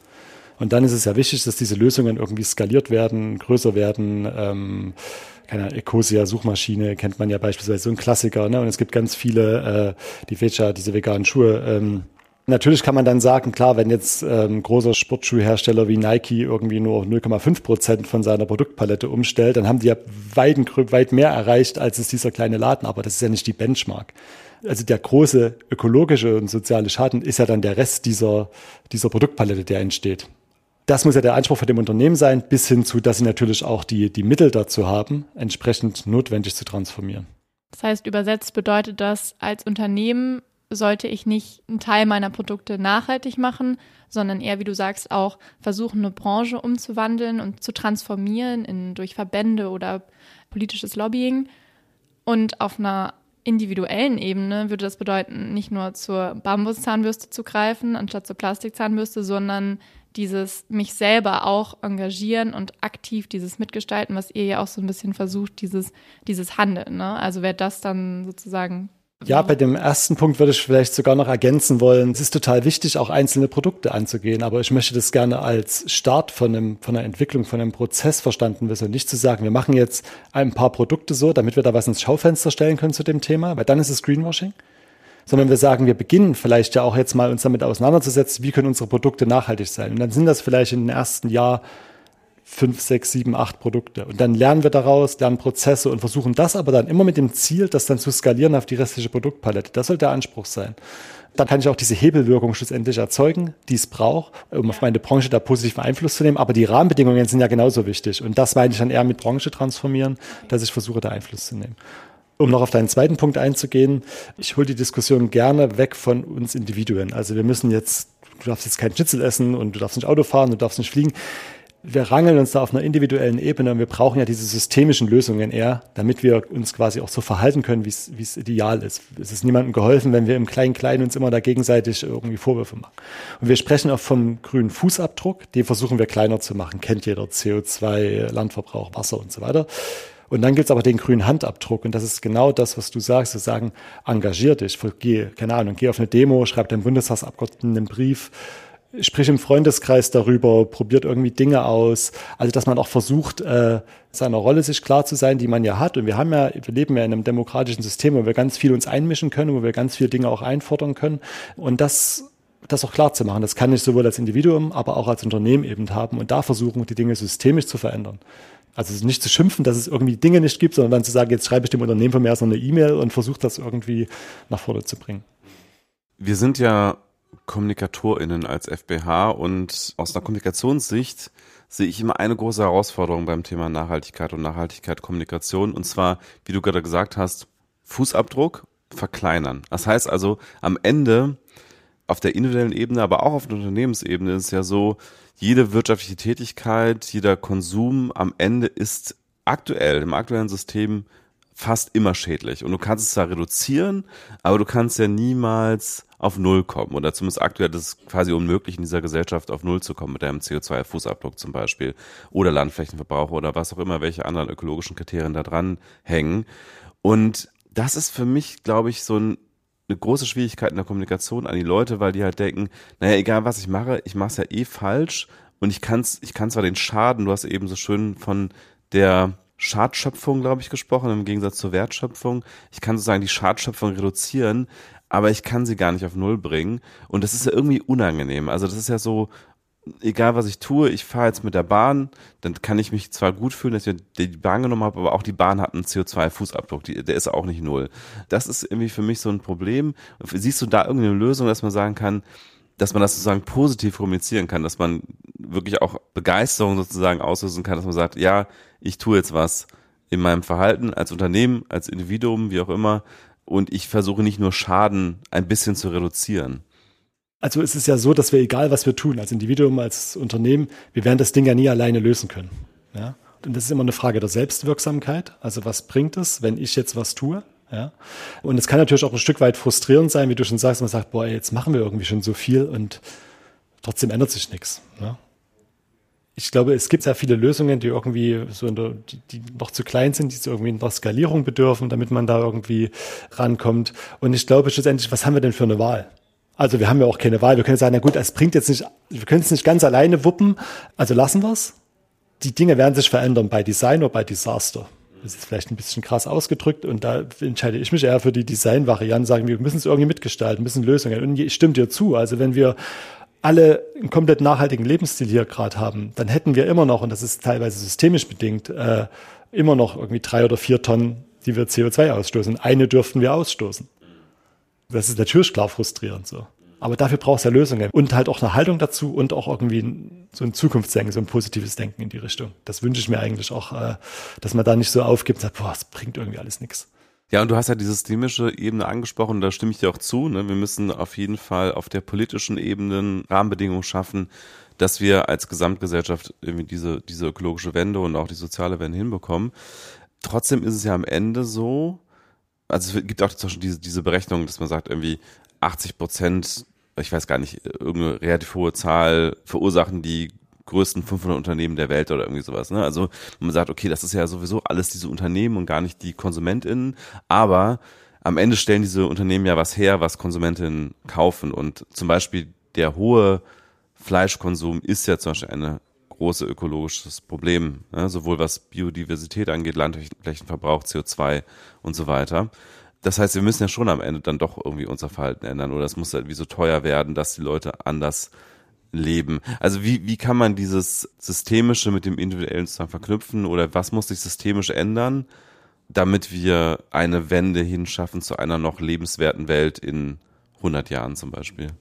Und dann ist es ja wichtig, dass diese Lösungen irgendwie skaliert werden, größer werden. Ähm, keine Ecosia Suchmaschine kennt man ja beispielsweise so ein Klassiker. Ne? Und es gibt ganz viele, äh, die Feature, diese veganen Schuhe. Ähm, Natürlich kann man dann sagen, klar, wenn jetzt ähm, großer Sportschuhhersteller wie Nike irgendwie nur 0,5 Prozent von seiner Produktpalette umstellt, dann haben die ja weit, weit mehr erreicht, als es dieser kleine Laden. Aber das ist ja nicht die Benchmark. Also der große ökologische und soziale Schaden ist ja dann der Rest dieser, dieser Produktpalette, der entsteht das muss ja der Anspruch von dem Unternehmen sein, bis hin zu, dass sie natürlich auch die, die Mittel dazu haben, entsprechend notwendig zu transformieren. Das heißt, übersetzt bedeutet das, als Unternehmen sollte ich nicht einen Teil meiner Produkte nachhaltig machen, sondern eher, wie du sagst, auch versuchen, eine Branche umzuwandeln und zu transformieren in, durch Verbände oder politisches Lobbying. Und auf einer individuellen Ebene würde das bedeuten, nicht nur zur Bambuszahnbürste zu greifen, anstatt zur Plastikzahnbürste, sondern dieses mich selber auch engagieren und aktiv dieses Mitgestalten, was ihr ja auch so ein bisschen versucht, dieses, dieses Handeln. Ne? Also wäre das dann sozusagen. Ja, bei dem ersten Punkt würde ich vielleicht sogar noch ergänzen wollen. Es ist total wichtig, auch einzelne Produkte anzugehen, aber ich möchte das gerne als Start von, einem, von einer Entwicklung, von einem Prozess verstanden wissen und nicht zu sagen, wir machen jetzt ein paar Produkte so, damit wir da was ins Schaufenster stellen können zu dem Thema, weil dann ist es Greenwashing sondern wir sagen, wir beginnen vielleicht ja auch jetzt mal uns damit auseinanderzusetzen, wie können unsere Produkte nachhaltig sein. Und dann sind das vielleicht in den ersten Jahr fünf, sechs, sieben, acht Produkte. Und dann lernen wir daraus, lernen Prozesse und versuchen das aber dann immer mit dem Ziel, das dann zu skalieren auf die restliche Produktpalette. Das soll der Anspruch sein. Dann kann ich auch diese Hebelwirkung schlussendlich erzeugen, die es braucht, um auf meine Branche da positiven Einfluss zu nehmen. Aber die Rahmenbedingungen sind ja genauso wichtig. Und das meine ich dann eher mit Branche transformieren, dass ich versuche, da Einfluss zu nehmen. Um noch auf deinen zweiten Punkt einzugehen, ich hole die Diskussion gerne weg von uns Individuen. Also wir müssen jetzt, du darfst jetzt kein Schnitzel essen und du darfst nicht Auto fahren, du darfst nicht fliegen wir rangeln uns da auf einer individuellen Ebene und wir brauchen ja diese systemischen Lösungen eher, damit wir uns quasi auch so verhalten können, wie es ideal ist. Es ist niemandem geholfen, wenn wir im Klein-Klein uns immer da gegenseitig irgendwie Vorwürfe machen. Und wir sprechen auch vom grünen Fußabdruck, den versuchen wir kleiner zu machen. Kennt jeder CO2, Landverbrauch, Wasser und so weiter. Und dann gibt's aber den grünen Handabdruck. Und das ist genau das, was du sagst. Wir sagen, engagier dich, geh, keine Ahnung, geh auf eine Demo, schreib deinem Bundestagsabgeordneten einen Brief, sprich im Freundeskreis darüber, probiert irgendwie Dinge aus. Also dass man auch versucht, äh, seiner Rolle sich klar zu sein, die man ja hat. Und wir haben ja, wir leben ja in einem demokratischen System, wo wir ganz viel uns einmischen können, wo wir ganz viele Dinge auch einfordern können. Und das das auch klar zu machen. Das kann ich sowohl als Individuum, aber auch als Unternehmen eben haben und da versuchen, die Dinge systemisch zu verändern. Also nicht zu schimpfen, dass es irgendwie Dinge nicht gibt, sondern dann zu sagen, jetzt schreibe ich dem Unternehmen von mir so eine E-Mail und versuche das irgendwie nach vorne zu bringen. Wir sind ja KommunikatorInnen als FBH und aus einer Kommunikationssicht sehe ich immer eine große Herausforderung beim Thema Nachhaltigkeit und Nachhaltigkeit Kommunikation und zwar, wie du gerade gesagt hast, Fußabdruck verkleinern. Das heißt also, am Ende auf der individuellen Ebene, aber auch auf der Unternehmensebene ist es ja so, jede wirtschaftliche Tätigkeit, jeder Konsum am Ende ist aktuell im aktuellen System fast immer schädlich. Und du kannst es zwar reduzieren, aber du kannst ja niemals auf Null kommen. Oder zumindest aktuell ist es quasi unmöglich, in dieser Gesellschaft auf Null zu kommen, mit deinem CO2-Fußabdruck zum Beispiel. Oder Landflächenverbrauch oder was auch immer, welche anderen ökologischen Kriterien da dran hängen. Und das ist für mich, glaube ich, so ein, eine große Schwierigkeit in der Kommunikation an die Leute, weil die halt denken, naja, egal was ich mache, ich mache es ja eh falsch und ich kann ich kann zwar den Schaden, du hast eben so schön von der Schadschöpfung, glaube ich, gesprochen, im Gegensatz zur Wertschöpfung. Ich kann sozusagen die Schadschöpfung reduzieren, aber ich kann sie gar nicht auf Null bringen. Und das ist ja irgendwie unangenehm. Also das ist ja so, egal was ich tue, ich fahre jetzt mit der Bahn, dann kann ich mich zwar gut fühlen, dass ich die Bahn genommen habe, aber auch die Bahn hat einen CO2-Fußabdruck, der ist auch nicht null. Das ist irgendwie für mich so ein Problem. Siehst du da irgendeine Lösung, dass man sagen kann, dass man das sozusagen positiv kommunizieren kann, dass man wirklich auch Begeisterung sozusagen auslösen kann, dass man sagt, ja, ich tue jetzt was in meinem Verhalten als Unternehmen, als Individuum, wie auch immer, und ich versuche nicht nur Schaden ein bisschen zu reduzieren. Also es ist ja so, dass wir egal was wir tun, als Individuum, als Unternehmen, wir werden das Ding ja nie alleine lösen können. Ja? Und das ist immer eine Frage der Selbstwirksamkeit. Also was bringt es, wenn ich jetzt was tue? Ja? Und es kann natürlich auch ein Stück weit frustrierend sein, wie du schon sagst, man sagt, boah, jetzt machen wir irgendwie schon so viel und trotzdem ändert sich nichts. Ja? Ich glaube, es gibt sehr viele Lösungen, die irgendwie so in der, die, die noch zu klein sind, die so irgendwie der Skalierung bedürfen, damit man da irgendwie rankommt. Und ich glaube schlussendlich, was haben wir denn für eine Wahl? Also wir haben ja auch keine Wahl. Wir können sagen, na gut, es bringt jetzt nicht, wir können es nicht ganz alleine wuppen, also lassen wir es. Die Dinge werden sich verändern bei Design oder bei Disaster. Das ist vielleicht ein bisschen krass ausgedrückt und da entscheide ich mich eher für die Design-Variante, sagen wir müssen es irgendwie mitgestalten, müssen Lösungen. Und ich stimme dir zu. Also wenn wir alle einen komplett nachhaltigen Lebensstil hier gerade haben, dann hätten wir immer noch, und das ist teilweise systemisch bedingt, äh, immer noch irgendwie drei oder vier Tonnen, die wir CO2 ausstoßen. Eine dürften wir ausstoßen. Das ist natürlich klar frustrierend so. Aber dafür braucht es ja Lösungen und halt auch eine Haltung dazu und auch irgendwie so ein Zukunftsdenken, so ein positives Denken in die Richtung. Das wünsche ich mir eigentlich auch, äh, dass man da nicht so aufgibt und sagt, boah, es bringt irgendwie alles nichts. Ja, und du hast ja die systemische Ebene angesprochen, da stimme ich dir auch zu. Ne? Wir müssen auf jeden Fall auf der politischen Ebene Rahmenbedingungen schaffen, dass wir als Gesamtgesellschaft irgendwie diese, diese ökologische Wende und auch die soziale Wende hinbekommen. Trotzdem ist es ja am Ende so, also es gibt auch diese, diese Berechnung, dass man sagt, irgendwie 80 Prozent ich weiß gar nicht, irgendeine relativ hohe Zahl verursachen die größten 500 Unternehmen der Welt oder irgendwie sowas. Ne? Also man sagt, okay, das ist ja sowieso alles diese Unternehmen und gar nicht die KonsumentInnen, aber am Ende stellen diese Unternehmen ja was her, was KonsumentInnen kaufen und zum Beispiel der hohe Fleischkonsum ist ja zum Beispiel ein großes ökologisches Problem, ne? sowohl was Biodiversität angeht, Landflächenverbrauch, CO2 und so weiter. Das heißt, wir müssen ja schon am Ende dann doch irgendwie unser Verhalten ändern oder es muss halt wie so teuer werden, dass die Leute anders leben. Also wie, wie kann man dieses Systemische mit dem Individuellen zusammen verknüpfen oder was muss sich systemisch ändern, damit wir eine Wende hinschaffen zu einer noch lebenswerten Welt in 100 Jahren zum Beispiel?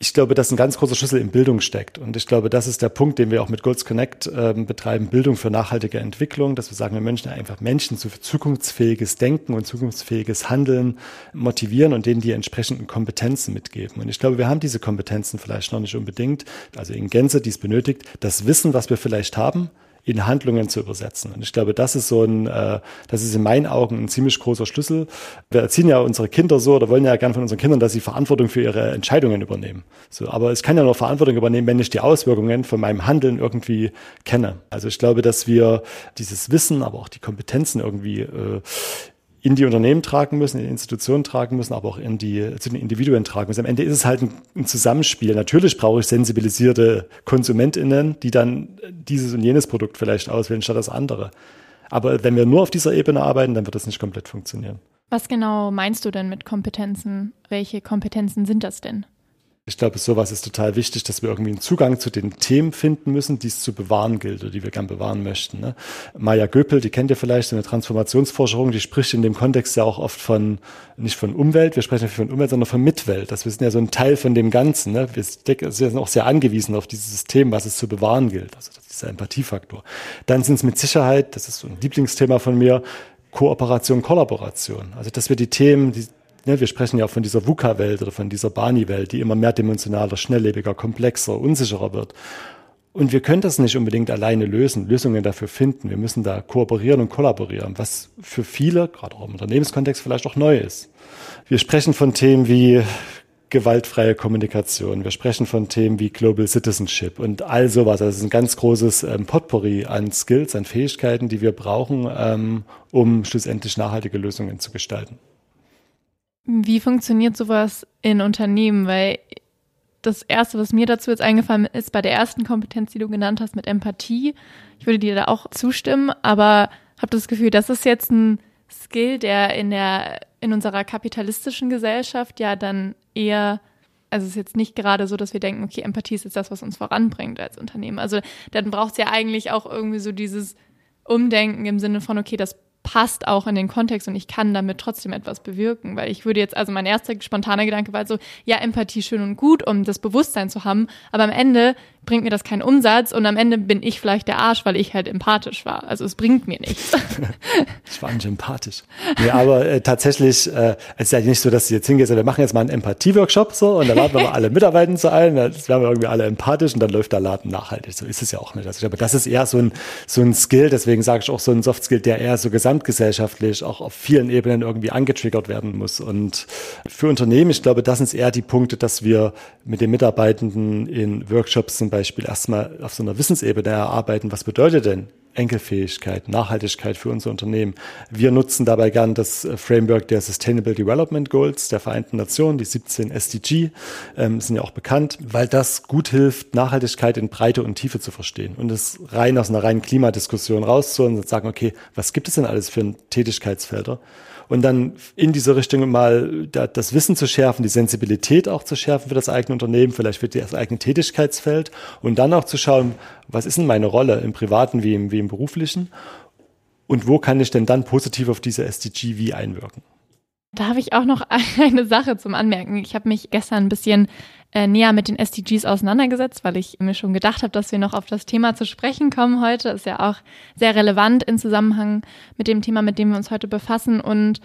Ich glaube, dass ein ganz großer Schlüssel in Bildung steckt. Und ich glaube, das ist der Punkt, den wir auch mit Golds Connect äh, betreiben. Bildung für nachhaltige Entwicklung, dass wir sagen, wir Menschen einfach Menschen zu zukunftsfähiges Denken und zukunftsfähiges Handeln motivieren und denen die entsprechenden Kompetenzen mitgeben. Und ich glaube, wir haben diese Kompetenzen vielleicht noch nicht unbedingt, also in Gänze, die es benötigt, das Wissen, was wir vielleicht haben, in Handlungen zu übersetzen. Und ich glaube, das ist so ein, äh, das ist in meinen Augen ein ziemlich großer Schlüssel. Wir erziehen ja unsere Kinder so oder wollen ja gern von unseren Kindern, dass sie Verantwortung für ihre Entscheidungen übernehmen. So, aber ich kann ja nur Verantwortung übernehmen, wenn ich die Auswirkungen von meinem Handeln irgendwie kenne. Also ich glaube, dass wir dieses Wissen, aber auch die Kompetenzen irgendwie äh, in die Unternehmen tragen müssen, in die Institutionen tragen müssen, aber auch in die, zu den Individuen tragen müssen. Am Ende ist es halt ein, ein Zusammenspiel. Natürlich brauche ich sensibilisierte KonsumentInnen, die dann dieses und jenes Produkt vielleicht auswählen statt das andere. Aber wenn wir nur auf dieser Ebene arbeiten, dann wird das nicht komplett funktionieren. Was genau meinst du denn mit Kompetenzen? Welche Kompetenzen sind das denn? Ich glaube, sowas ist total wichtig, dass wir irgendwie einen Zugang zu den Themen finden müssen, die es zu bewahren gilt oder die wir gern bewahren möchten. Ne? Maja Göpel, die kennt ihr vielleicht, eine Transformationsforscherin, die spricht in dem Kontext ja auch oft von, nicht von Umwelt, wir sprechen nicht von Umwelt, sondern von Mitwelt. Das wir sind ja so ein Teil von dem Ganzen. Ne? Wir sind auch sehr angewiesen auf dieses System, was es zu bewahren gilt. Also das ist der Empathiefaktor. Dann sind es mit Sicherheit, das ist so ein Lieblingsthema von mir, Kooperation, Kollaboration. Also dass wir die Themen, die Ne, wir sprechen ja auch von dieser VUCA-Welt oder von dieser Bani-Welt, die immer mehrdimensionaler, schnelllebiger, komplexer, unsicherer wird. Und wir können das nicht unbedingt alleine lösen, Lösungen dafür finden. Wir müssen da kooperieren und kollaborieren, was für viele, gerade auch im Unternehmenskontext, vielleicht auch neu ist. Wir sprechen von Themen wie gewaltfreie Kommunikation. Wir sprechen von Themen wie Global Citizenship und all sowas. Also es ist ein ganz großes ähm, Potpourri an Skills, an Fähigkeiten, die wir brauchen, ähm, um schlussendlich nachhaltige Lösungen zu gestalten. Wie funktioniert sowas in Unternehmen? Weil das Erste, was mir dazu jetzt eingefallen ist, bei der ersten Kompetenz, die du genannt hast, mit Empathie, ich würde dir da auch zustimmen, aber habe das Gefühl, das ist jetzt ein Skill, der in der in unserer kapitalistischen Gesellschaft ja dann eher also es ist jetzt nicht gerade so, dass wir denken, okay, Empathie ist jetzt das, was uns voranbringt als Unternehmen. Also dann braucht es ja eigentlich auch irgendwie so dieses Umdenken im Sinne von, okay, das passt auch in den Kontext und ich kann damit trotzdem etwas bewirken. Weil ich würde jetzt, also mein erster spontaner Gedanke war so, ja, Empathie schön und gut, um das Bewusstsein zu haben, aber am Ende bringt mir das keinen Umsatz und am Ende bin ich vielleicht der Arsch, weil ich halt empathisch war. Also es bringt mir nichts. ich war nicht empathisch. Nee, aber äh, tatsächlich, äh, es ist ja nicht so, dass du jetzt hingehst, wir machen jetzt mal einen Empathie-Workshop so und dann laden wir mal alle Mitarbeiter zu ein, dann werden wir irgendwie alle empathisch und dann läuft der Laden nachhaltig. So ist es ja auch nicht. Also glaube, das ist eher so ein, so ein Skill, deswegen sage ich auch so ein Soft-Skill, der eher so gesamtgesellschaftlich auch auf vielen Ebenen irgendwie angetriggert werden muss. Und für Unternehmen, ich glaube, das sind eher die Punkte, dass wir mit den Mitarbeitenden in Workshops zum Beispiel erstmal auf so einer Wissensebene erarbeiten, was bedeutet denn Enkelfähigkeit, Nachhaltigkeit für unser Unternehmen. Wir nutzen dabei gern das äh, Framework der Sustainable Development Goals der Vereinten Nationen, die 17 SDG, ähm, sind ja auch bekannt, weil das gut hilft, Nachhaltigkeit in Breite und Tiefe zu verstehen und es rein aus einer reinen Klimadiskussion rauszuholen und sagen, okay, was gibt es denn alles für Tätigkeitsfelder? Und dann in diese Richtung mal das Wissen zu schärfen, die Sensibilität auch zu schärfen für das eigene Unternehmen, vielleicht für das eigene Tätigkeitsfeld und dann auch zu schauen, was ist denn meine Rolle im privaten wie im, wie im beruflichen und wo kann ich denn dann positiv auf diese SDG wie einwirken. Da habe ich auch noch eine Sache zum Anmerken. Ich habe mich gestern ein bisschen äh, näher mit den SDGs auseinandergesetzt, weil ich mir schon gedacht habe, dass wir noch auf das Thema zu sprechen kommen heute. Ist ja auch sehr relevant im Zusammenhang mit dem Thema, mit dem wir uns heute befassen. Und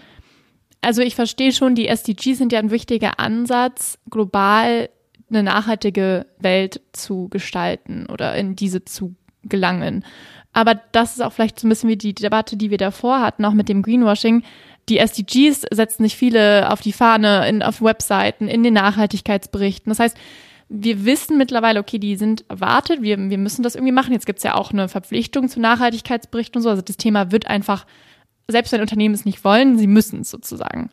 also ich verstehe schon, die SDGs sind ja ein wichtiger Ansatz, global eine nachhaltige Welt zu gestalten oder in diese zu gelangen. Aber das ist auch vielleicht so ein bisschen wie die Debatte, die wir davor hatten, auch mit dem Greenwashing die SDGs setzen sich viele auf die Fahne, in, auf Webseiten, in den Nachhaltigkeitsberichten. Das heißt, wir wissen mittlerweile, okay, die sind erwartet, wir, wir müssen das irgendwie machen. Jetzt gibt es ja auch eine Verpflichtung zu Nachhaltigkeitsberichten und so. Also das Thema wird einfach, selbst wenn Unternehmen es nicht wollen, sie müssen es sozusagen.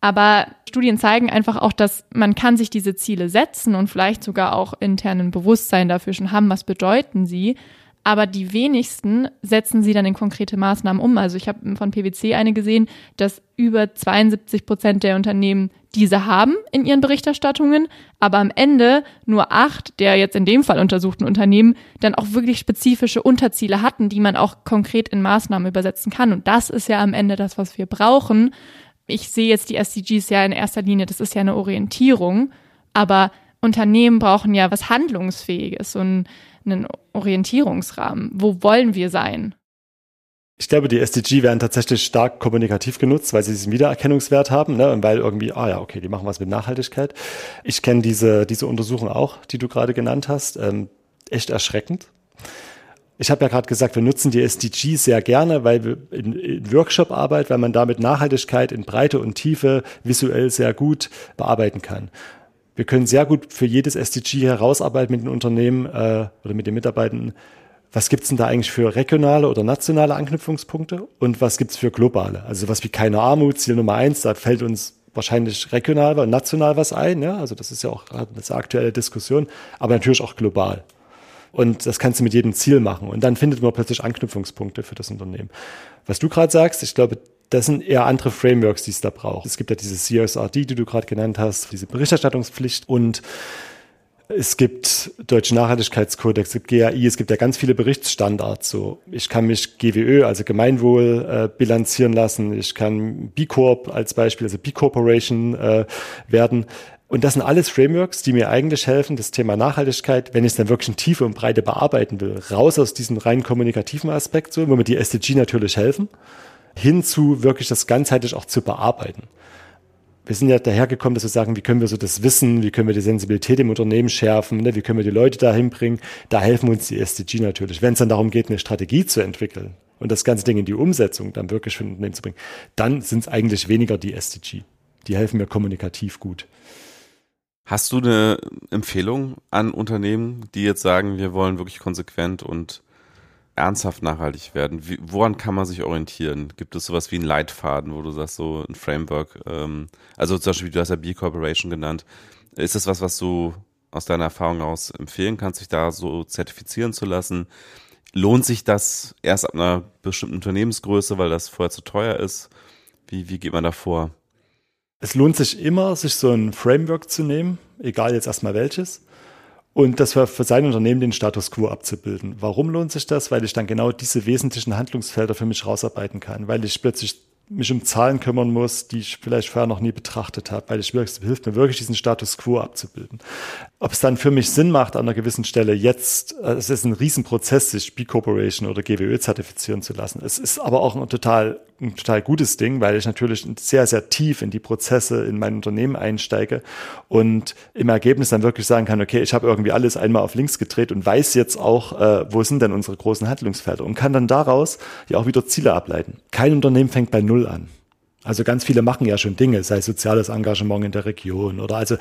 Aber Studien zeigen einfach auch, dass man kann sich diese Ziele setzen und vielleicht sogar auch internen Bewusstsein dafür schon haben, was bedeuten sie. Aber die wenigsten setzen sie dann in konkrete Maßnahmen um. Also ich habe von PwC eine gesehen, dass über 72 Prozent der Unternehmen diese haben in ihren Berichterstattungen, aber am Ende nur acht der jetzt in dem Fall untersuchten Unternehmen dann auch wirklich spezifische Unterziele hatten, die man auch konkret in Maßnahmen übersetzen kann. Und das ist ja am Ende das, was wir brauchen. Ich sehe jetzt die SDGs ja in erster Linie, das ist ja eine Orientierung, aber Unternehmen brauchen ja was Handlungsfähiges, und einen Orientierungsrahmen. Wo wollen wir sein? Ich glaube, die SDG werden tatsächlich stark kommunikativ genutzt, weil sie diesen Wiedererkennungswert haben ne? und weil irgendwie, ah ja, okay, die machen was mit Nachhaltigkeit. Ich kenne diese, diese Untersuchung auch, die du gerade genannt hast. Ähm, echt erschreckend. Ich habe ja gerade gesagt, wir nutzen die SDG sehr gerne, weil wir in, in Workshop-Arbeit, weil man damit Nachhaltigkeit in Breite und Tiefe visuell sehr gut bearbeiten kann. Wir können sehr gut für jedes SDG herausarbeiten mit den Unternehmen äh, oder mit den Mitarbeitenden, was gibt's denn da eigentlich für regionale oder nationale Anknüpfungspunkte und was gibt's für globale? Also was wie keine Armut, Ziel Nummer eins, da fällt uns wahrscheinlich regional und national was ein, ja? also das ist ja auch eine aktuelle Diskussion, aber natürlich auch global. Und das kannst du mit jedem Ziel machen. Und dann findet man plötzlich Anknüpfungspunkte für das Unternehmen. Was du gerade sagst, ich glaube, das sind eher andere Frameworks, die es da braucht. Es gibt ja diese CSRD, die du gerade genannt hast, diese Berichterstattungspflicht und es gibt Deutsche Nachhaltigkeitskodex, es gibt GAI, es gibt ja ganz viele Berichtsstandards. So, ich kann mich GWÖ, also Gemeinwohl, äh, bilanzieren lassen. Ich kann B Corp als Beispiel, also B Corporation äh, werden. Und das sind alles Frameworks, die mir eigentlich helfen, das Thema Nachhaltigkeit, wenn ich es dann wirklich in Tiefe und Breite bearbeiten will, raus aus diesem rein kommunikativen Aspekt, so, wo mir die SDG natürlich helfen, hinzu wirklich das ganzheitlich auch zu bearbeiten wir sind ja dahergekommen, dass wir sagen, wie können wir so das Wissen, wie können wir die Sensibilität im Unternehmen schärfen, ne? wie können wir die Leute dahin bringen. Da helfen uns die SDG natürlich. Wenn es dann darum geht, eine Strategie zu entwickeln und das ganze Ding in die Umsetzung dann wirklich für ein Unternehmen zu bringen, dann sind es eigentlich weniger die SDG. Die helfen mir kommunikativ gut. Hast du eine Empfehlung an Unternehmen, die jetzt sagen, wir wollen wirklich konsequent und ernsthaft nachhaltig werden? Wie, woran kann man sich orientieren? Gibt es sowas wie einen Leitfaden, wo du sagst, so ein Framework? Ähm, also zum Beispiel, du hast ja B Corporation genannt. Ist das was, was du aus deiner Erfahrung aus empfehlen kannst, sich da so zertifizieren zu lassen? Lohnt sich das erst ab einer bestimmten Unternehmensgröße, weil das vorher zu teuer ist? Wie, wie geht man da vor? Es lohnt sich immer, sich so ein Framework zu nehmen, egal jetzt erstmal welches und das war für sein Unternehmen den Status quo abzubilden. Warum lohnt sich das? Weil ich dann genau diese wesentlichen Handlungsfelder für mich rausarbeiten kann, weil ich plötzlich mich um Zahlen kümmern muss, die ich vielleicht vorher noch nie betrachtet habe, weil es hilft mir wirklich, diesen Status quo abzubilden. Ob es dann für mich Sinn macht, an einer gewissen Stelle jetzt, äh, es ist ein Riesenprozess, sich B-Corporation oder GWÖ zertifizieren zu lassen. Es ist aber auch ein total, ein total gutes Ding, weil ich natürlich sehr, sehr tief in die Prozesse in mein Unternehmen einsteige und im Ergebnis dann wirklich sagen kann, okay, ich habe irgendwie alles einmal auf links gedreht und weiß jetzt auch, äh, wo sind denn unsere großen Handlungsfelder und kann dann daraus ja auch wieder Ziele ableiten. Kein Unternehmen fängt bei Null an. Also ganz viele machen ja schon Dinge, sei soziales Engagement in der Region oder also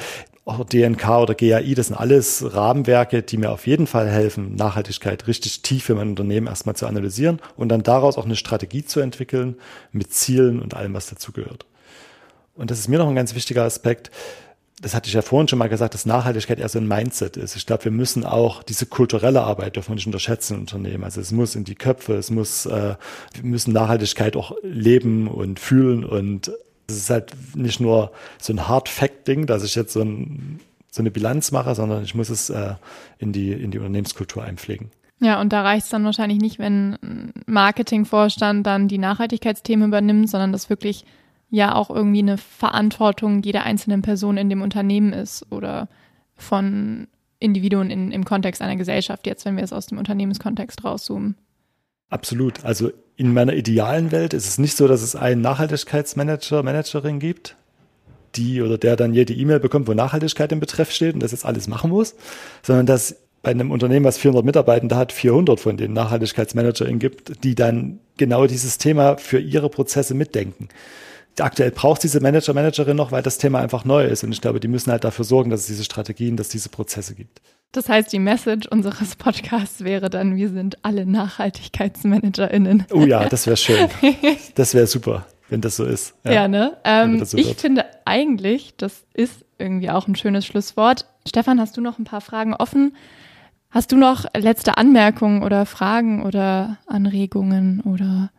auch DNK oder GAI, das sind alles Rahmenwerke, die mir auf jeden Fall helfen, Nachhaltigkeit richtig tief für mein Unternehmen erstmal zu analysieren und dann daraus auch eine Strategie zu entwickeln mit Zielen und allem, was dazugehört. Und das ist mir noch ein ganz wichtiger Aspekt das hatte ich ja vorhin schon mal gesagt, dass Nachhaltigkeit eher so ein Mindset ist. Ich glaube, wir müssen auch diese kulturelle Arbeit dürfen wir nicht unterschätzen in Unternehmen. Also es muss in die Köpfe, es muss, äh, wir müssen Nachhaltigkeit auch leben und fühlen und es ist halt nicht nur so ein Hard-Fact-Ding, dass ich jetzt so, ein, so, eine Bilanz mache, sondern ich muss es äh, in, die, in die Unternehmenskultur einpflegen. Ja, und da reicht es dann wahrscheinlich nicht, wenn Marketingvorstand dann die Nachhaltigkeitsthemen übernimmt, sondern das wirklich ja auch irgendwie eine Verantwortung jeder einzelnen Person in dem Unternehmen ist oder von Individuen in, im Kontext einer Gesellschaft, jetzt wenn wir es aus dem Unternehmenskontext rauszoomen. Absolut. Also in meiner idealen Welt ist es nicht so, dass es einen Nachhaltigkeitsmanager, Managerin gibt, die oder der dann jede E-Mail bekommt, wo Nachhaltigkeit im Betreff steht und das jetzt alles machen muss, sondern dass bei einem Unternehmen, was 400 Mitarbeitende hat, 400 von den NachhaltigkeitsmanagerInnen gibt, die dann genau dieses Thema für ihre Prozesse mitdenken aktuell braucht diese Manager, Managerin noch, weil das Thema einfach neu ist. Und ich glaube, die müssen halt dafür sorgen, dass es diese Strategien, dass es diese Prozesse gibt. Das heißt, die Message unseres Podcasts wäre dann, wir sind alle NachhaltigkeitsmanagerInnen. Oh ja, das wäre schön. Das wäre super, wenn das so ist. Ja, ja ne? Ähm, so ich wird. finde eigentlich, das ist irgendwie auch ein schönes Schlusswort. Stefan, hast du noch ein paar Fragen offen? Hast du noch letzte Anmerkungen oder Fragen oder Anregungen oder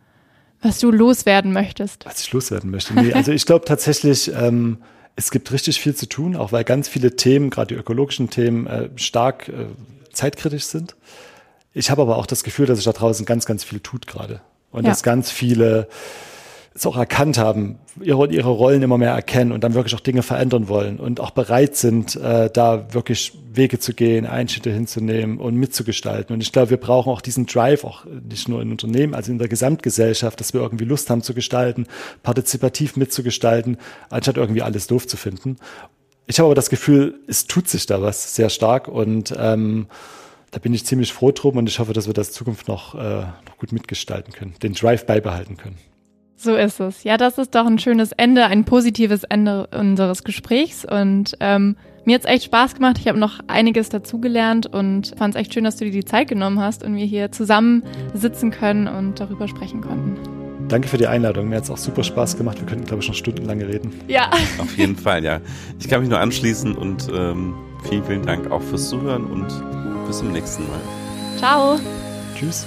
was du loswerden möchtest? Was ich loswerden möchte. Nee, also ich glaube tatsächlich, ähm, es gibt richtig viel zu tun, auch weil ganz viele Themen, gerade die ökologischen Themen, äh, stark äh, zeitkritisch sind. Ich habe aber auch das Gefühl, dass sich da draußen ganz, ganz viel tut gerade. Und ja. dass ganz viele es auch erkannt haben, ihre, ihre Rollen immer mehr erkennen und dann wirklich auch Dinge verändern wollen und auch bereit sind, äh, da wirklich Wege zu gehen, Einschnitte hinzunehmen und mitzugestalten. Und ich glaube, wir brauchen auch diesen Drive, auch nicht nur in Unternehmen, also in der Gesamtgesellschaft, dass wir irgendwie Lust haben zu gestalten, partizipativ mitzugestalten, anstatt irgendwie alles doof zu finden. Ich habe aber das Gefühl, es tut sich da was sehr stark und ähm, da bin ich ziemlich froh drum und ich hoffe, dass wir das in Zukunft noch, äh, noch gut mitgestalten können, den Drive beibehalten können. So ist es. Ja, das ist doch ein schönes Ende, ein positives Ende unseres Gesprächs. Und ähm, mir hat's echt Spaß gemacht. Ich habe noch einiges dazugelernt und fand es echt schön, dass du dir die Zeit genommen hast und wir hier zusammen sitzen können und darüber sprechen konnten. Danke für die Einladung. Mir hat's auch super Spaß gemacht. Wir könnten, glaube ich, noch stundenlang reden. Ja. Auf jeden Fall, ja. Ich kann mich nur anschließen und ähm, vielen, vielen Dank auch fürs Zuhören und bis zum nächsten Mal. Ciao. Tschüss.